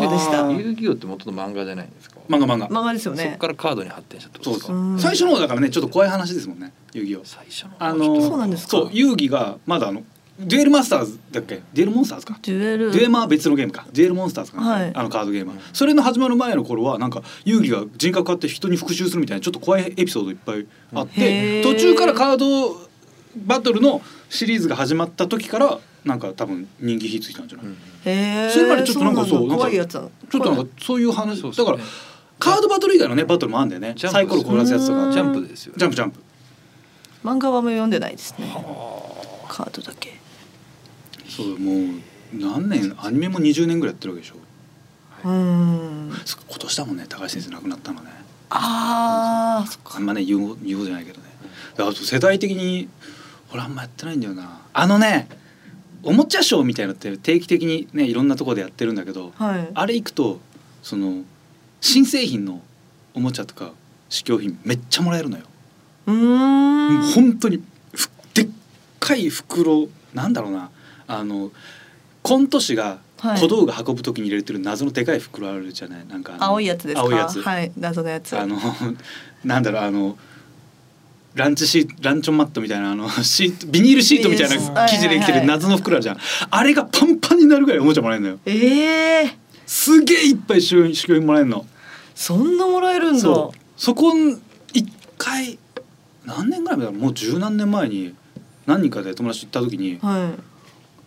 う。でした。遊戯王って元の漫画じゃないんですか。ー漫画漫画。漫画ですよそこねからカードに発展したってことですか？うん。最初の方だからねちょっと怖い話ですもんね遊戯王。最初のあのそうなんですか？そう遊戯がまだあのデュエルマスターズだっけ？デュエルモンスターズか。デュエル。デュエマは別のゲームか。デュエルモンスターズか。な、はい。あのカードゲームは。それの始まる前の頃はなんか遊戯が人格変わって人に復讐するみたいなちょっと怖いエピソードいっぱいあっへー。て途中からカードバトルのシリーズが始まった時からなんか多分人気火ついたんじゃない、うんへえそれまでちょっとなんかそうなんか怖いやつなのちょっとなんかそういう話。だからカードバトル以外のねバトルもあるんだよね。ジャンプサイコロ凍らすやつとか。ジャンプですよね。ジャンプジャンプ。漫画はもう読んでないですね。カードだけ。そうもう何年アニメも20年ぐらいやってるわけでしょ。うーん。そっか今年だもんね高橋先生亡くなったのね。あーそっか。あんまね言う言うじゃないけどね。だから世代的に俺あんまやってないんだよな。あのねおもちゃショーみたいなのって定期的にねいろんなところでやってるんだけどはい。あれ行くとその新製品のおもちゃとか試供品めっちゃもらえるのよ。うん。本当にふでっかい袋なんだろうな。あのコント師がはい。小道具運ぶ時に入れてる謎のでかい袋あるじゃない。なんか青いやつですか？青いやつ、はい。謎のやつ。あの なんだろうあのランチシートランチョンマットみたいなあの シートビニールシートみたいな生地でできてる謎の袋あるじゃん、あれがパンパンになるぐらいおもちゃもらえるのよ。ええすげえいっぱい試供品もらえるのそんなもらえるんだ。そこん一回何年ぐらい前だもう十何年前に何人かで友達と行った時には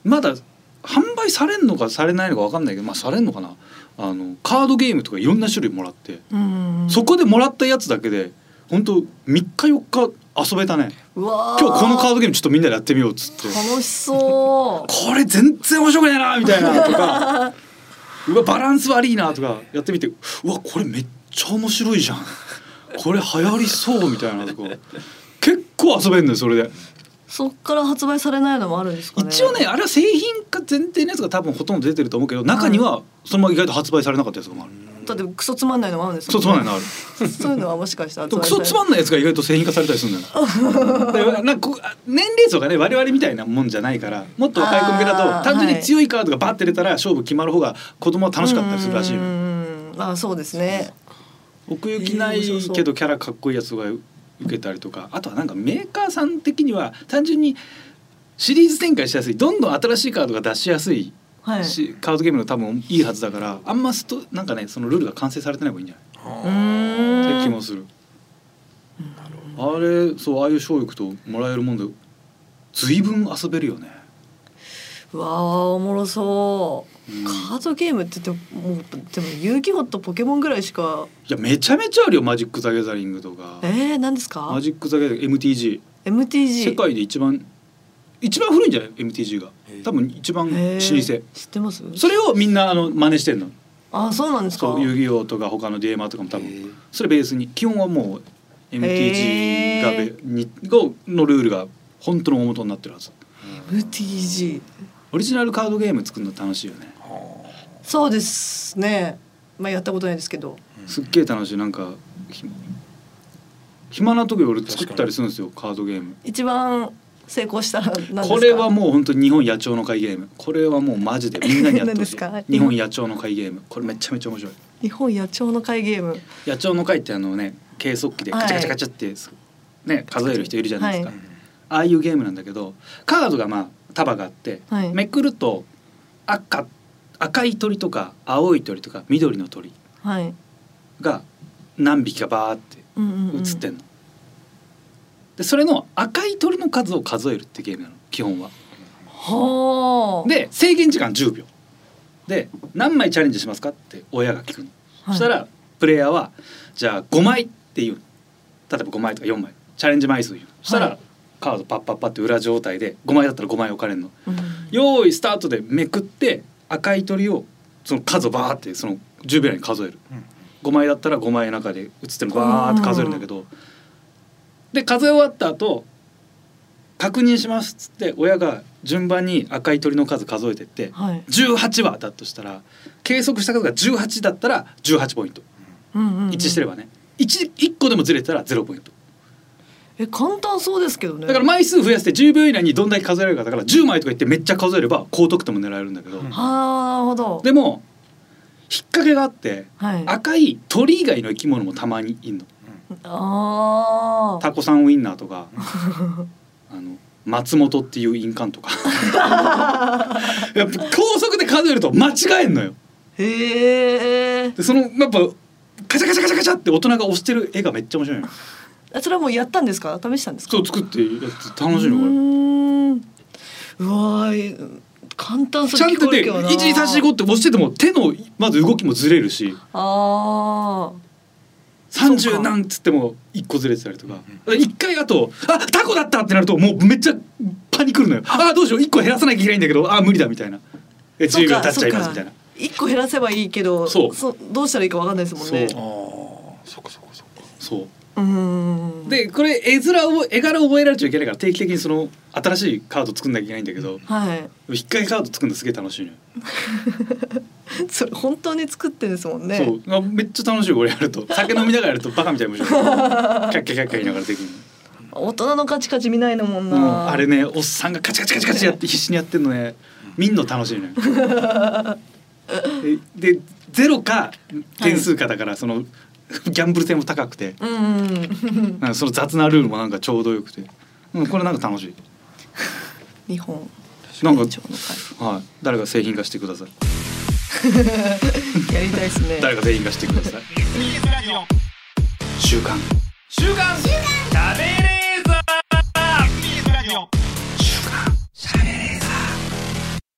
い。まだ販売されんのかされないのか分かんないけどまあされんのかな。あのカードゲームとかいろんな種類もらって、うん。そこでもらったやつだけで本当3日4日遊べたね。今日このカードゲームちょっとみんなでやってみようっつって。楽しそこれ全然面白くないなみたいなとか うわバランス悪いなとかやってみてうわこれめっちゃ面白いじゃん。これ流行りそうみたいなとか。結構遊べんのよそれで。うそっから発売されないのもあるんですかね。一応ねあれは製品化前提のやつが多分ほとんど出てると思うけど中にはそのまま意外と発売されなかったやつもあるだってクソつまんないのもあるんですクソつまんないのある。そういうのはもしかしたらクソつまんないやつが意外と製品化されたりするんだよでなんか年齢層がね我々みたいなもんじゃないからもっと若い子向けだと単純に強いカードがバッて出たら勝負決まる方が子供は楽しかったりするらしいのうんうんうん。あそうですね。奥行きないけどキャラかっこいいやつが受けたりとかあとはなんかメーカーさん的には単純にシリーズ展開しやすいどんどん新しいカードが出しやすいはい。し、カードゲームの多分いいはずだからあんまストなんかねそのルールが完成されてない方がいいんじゃない？って気もする。あれそうああいう賞行くともらえるもんで随分遊べるよね。うわあおもろそう、うん。カードゲームって言ってもでも遊戯王とポケモンぐらいしか。いやめちゃめちゃあるよマジック・ザ・ギャザリングとか。えー、何ですか？マジック・ザ・ギャザリング MTG MTG 世界で一番一番古いんじゃない？MTG が多分一番老舗。知ってます？それをみんなあの真似してんの。あそうなんですか？遊戯王とか他の DMR とかも多分。それベースに基本はもう MTG がべへにがのルールが本当の大元になってるはず。MTG オリジナルカードゲーム作るの楽しいよね。そうですね。まあやったことないですけど。すっげえ楽しい。なんかひ暇な時俺作ったりするんですよカードゲーム。一番成功したら何ですか？これはもう本当に日本野鳥の会ゲーム。これはもうマジでみんなにやってほしい。日本。野鳥の会ゲーム。これめちゃめちゃ面白い。日本野鳥の会ゲーム？野鳥の会ってあのね計測器でカチャカチャカチャって、ね数える人いるじゃないですか、はい。ああいうゲームなんだけどカードがまあ束があって、はい。めくると赤赤い鳥とか青い鳥とか緑の鳥はい。が何匹かバーってうんうんうん。映ってんの。でそれの赤い鳥の数を数えるってゲームなの基本は。はあ。で制限時間10秒。で何枚チャレンジしますかって親が聞くの、はい。そしたらプレイヤーはじゃあ5枚っていう例えば5枚とか4枚。チャレンジ枚数言うそしたら、はい。カードパッパッパって裏状態で5枚だったら5枚置かれるの。うん。用意スタートでめくって赤い鳥をその数をバーってその10秒に数える、5枚だったら5枚の中で写ってるのバーって数えるんだけど、で数え終わった後確認しますっつって親が順番に赤い鳥の数数えてってはい。18羽だとしたら計測した数が18だったら18ポイント。うんうんうん。一致してればね。1, 1個でもずれたら0ポイント。え簡単そうですけどね。だから枚数増やして10秒以内にどんだけ数えられるかだから10枚とか言ってめっちゃ数えれば高得点も狙えるんだけど、はあなるほど。でも引っ掛けがあってはい。赤い鳥以外の生き物もたまにいんのタコさんウインナーとか あの松本っていう印鑑とか やっぱ高速で数えると間違えんのよ。へえ。そのやっぱカチャカチャカチャカチャって大人が押してる絵がめっちゃ面白いの。それはもうやったんですか？試したんですか？そう作ってやって楽しいのこれ。うわ簡単そうに聞こえるけどな。ちゃんとで一二三四五って押してても手のまず動きもずれるし。ああ。三十なんつっても1個ずれてたりとか。1回あと「あタコだった!」ってなるともうめっちゃパニクるのよ「あ。どうしよう1個減らさなきゃいけないんだけどあ無理だ」みたいな「10秒経っちゃいます」みたいな。1個減らせばいいけどそう。どうしたらいいか分かんないですもんね。そう。あそっかそっかそっか。そう。うん。でこれ絵面を絵柄を覚えられちゃいけないから定期的にその新しいカード作んなきゃいけないんだけどはい。一回カード作るのすげえ楽しいのよ、それ本当に作ってんですもんね。そう。あめっちゃ楽しいよ俺やると。酒飲みながらやるとバカみたいに面白いキャッキャキャッキャ言いながらできる大人のカチカチ見ないのもんの、うんな、あれねおっさんがカチカチカチカチやって必死にやってんのね見んの楽しいのよででゼロか点数かだから、そのギャンブル性も高くてうんうんその雑なルールもなんかちょうどよくて、うん、これなんか楽しい日本なんかはい。誰か製品化してください会 やりたいですね。誰か製品化してください週刊。週刊。しゃべれーザ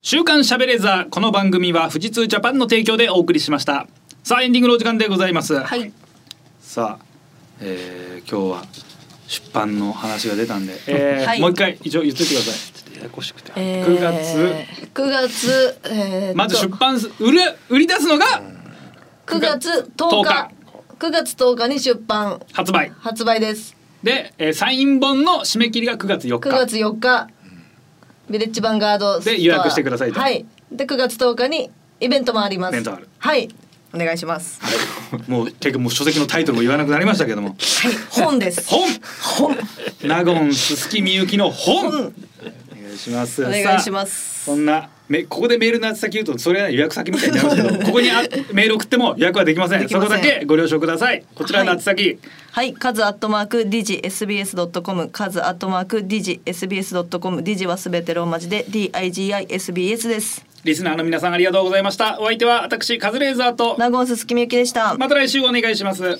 週刊しゃべれーザー。この番組は富士通ジャパンの提供でお送りしました。さあエンディングのお時間でございます、はい。さあ、えー、今日は出版の話が出たんで、えーはい。もう一回一応言っててくださいややこしくて、え9月？9月、えーまず出版す売る売り出すのが？9月10日。9月10日に出版。発売。発売です。で、えー、サイン本の締め切りが9月4 9日月4日。ビレッジヴァンガードで予約してくださいと。はい。で9月10日にイベントもあります。イベントある。はい。お願いします。もう結構もう書籍のタイトルも言わなくなりましたけども。はい。本です。本。本。納言すすきみゆきの本、願いします。お願いします。そんなめここでメールの宛先言うとそれは予約先みたいになりますけどここにあメール送っても予約はできません。そこだけご了承ください。こちらの宛先、はい、カズアットマークディジ SBS ドットコム、カズアットマークディジ SBS ドットコム、ディジはすべてローマ字で D I G I S B S です。リスナーの皆さんありがとうございました。お相手は私カズレーザーとナゴンススキミユキでした。また来週お願いします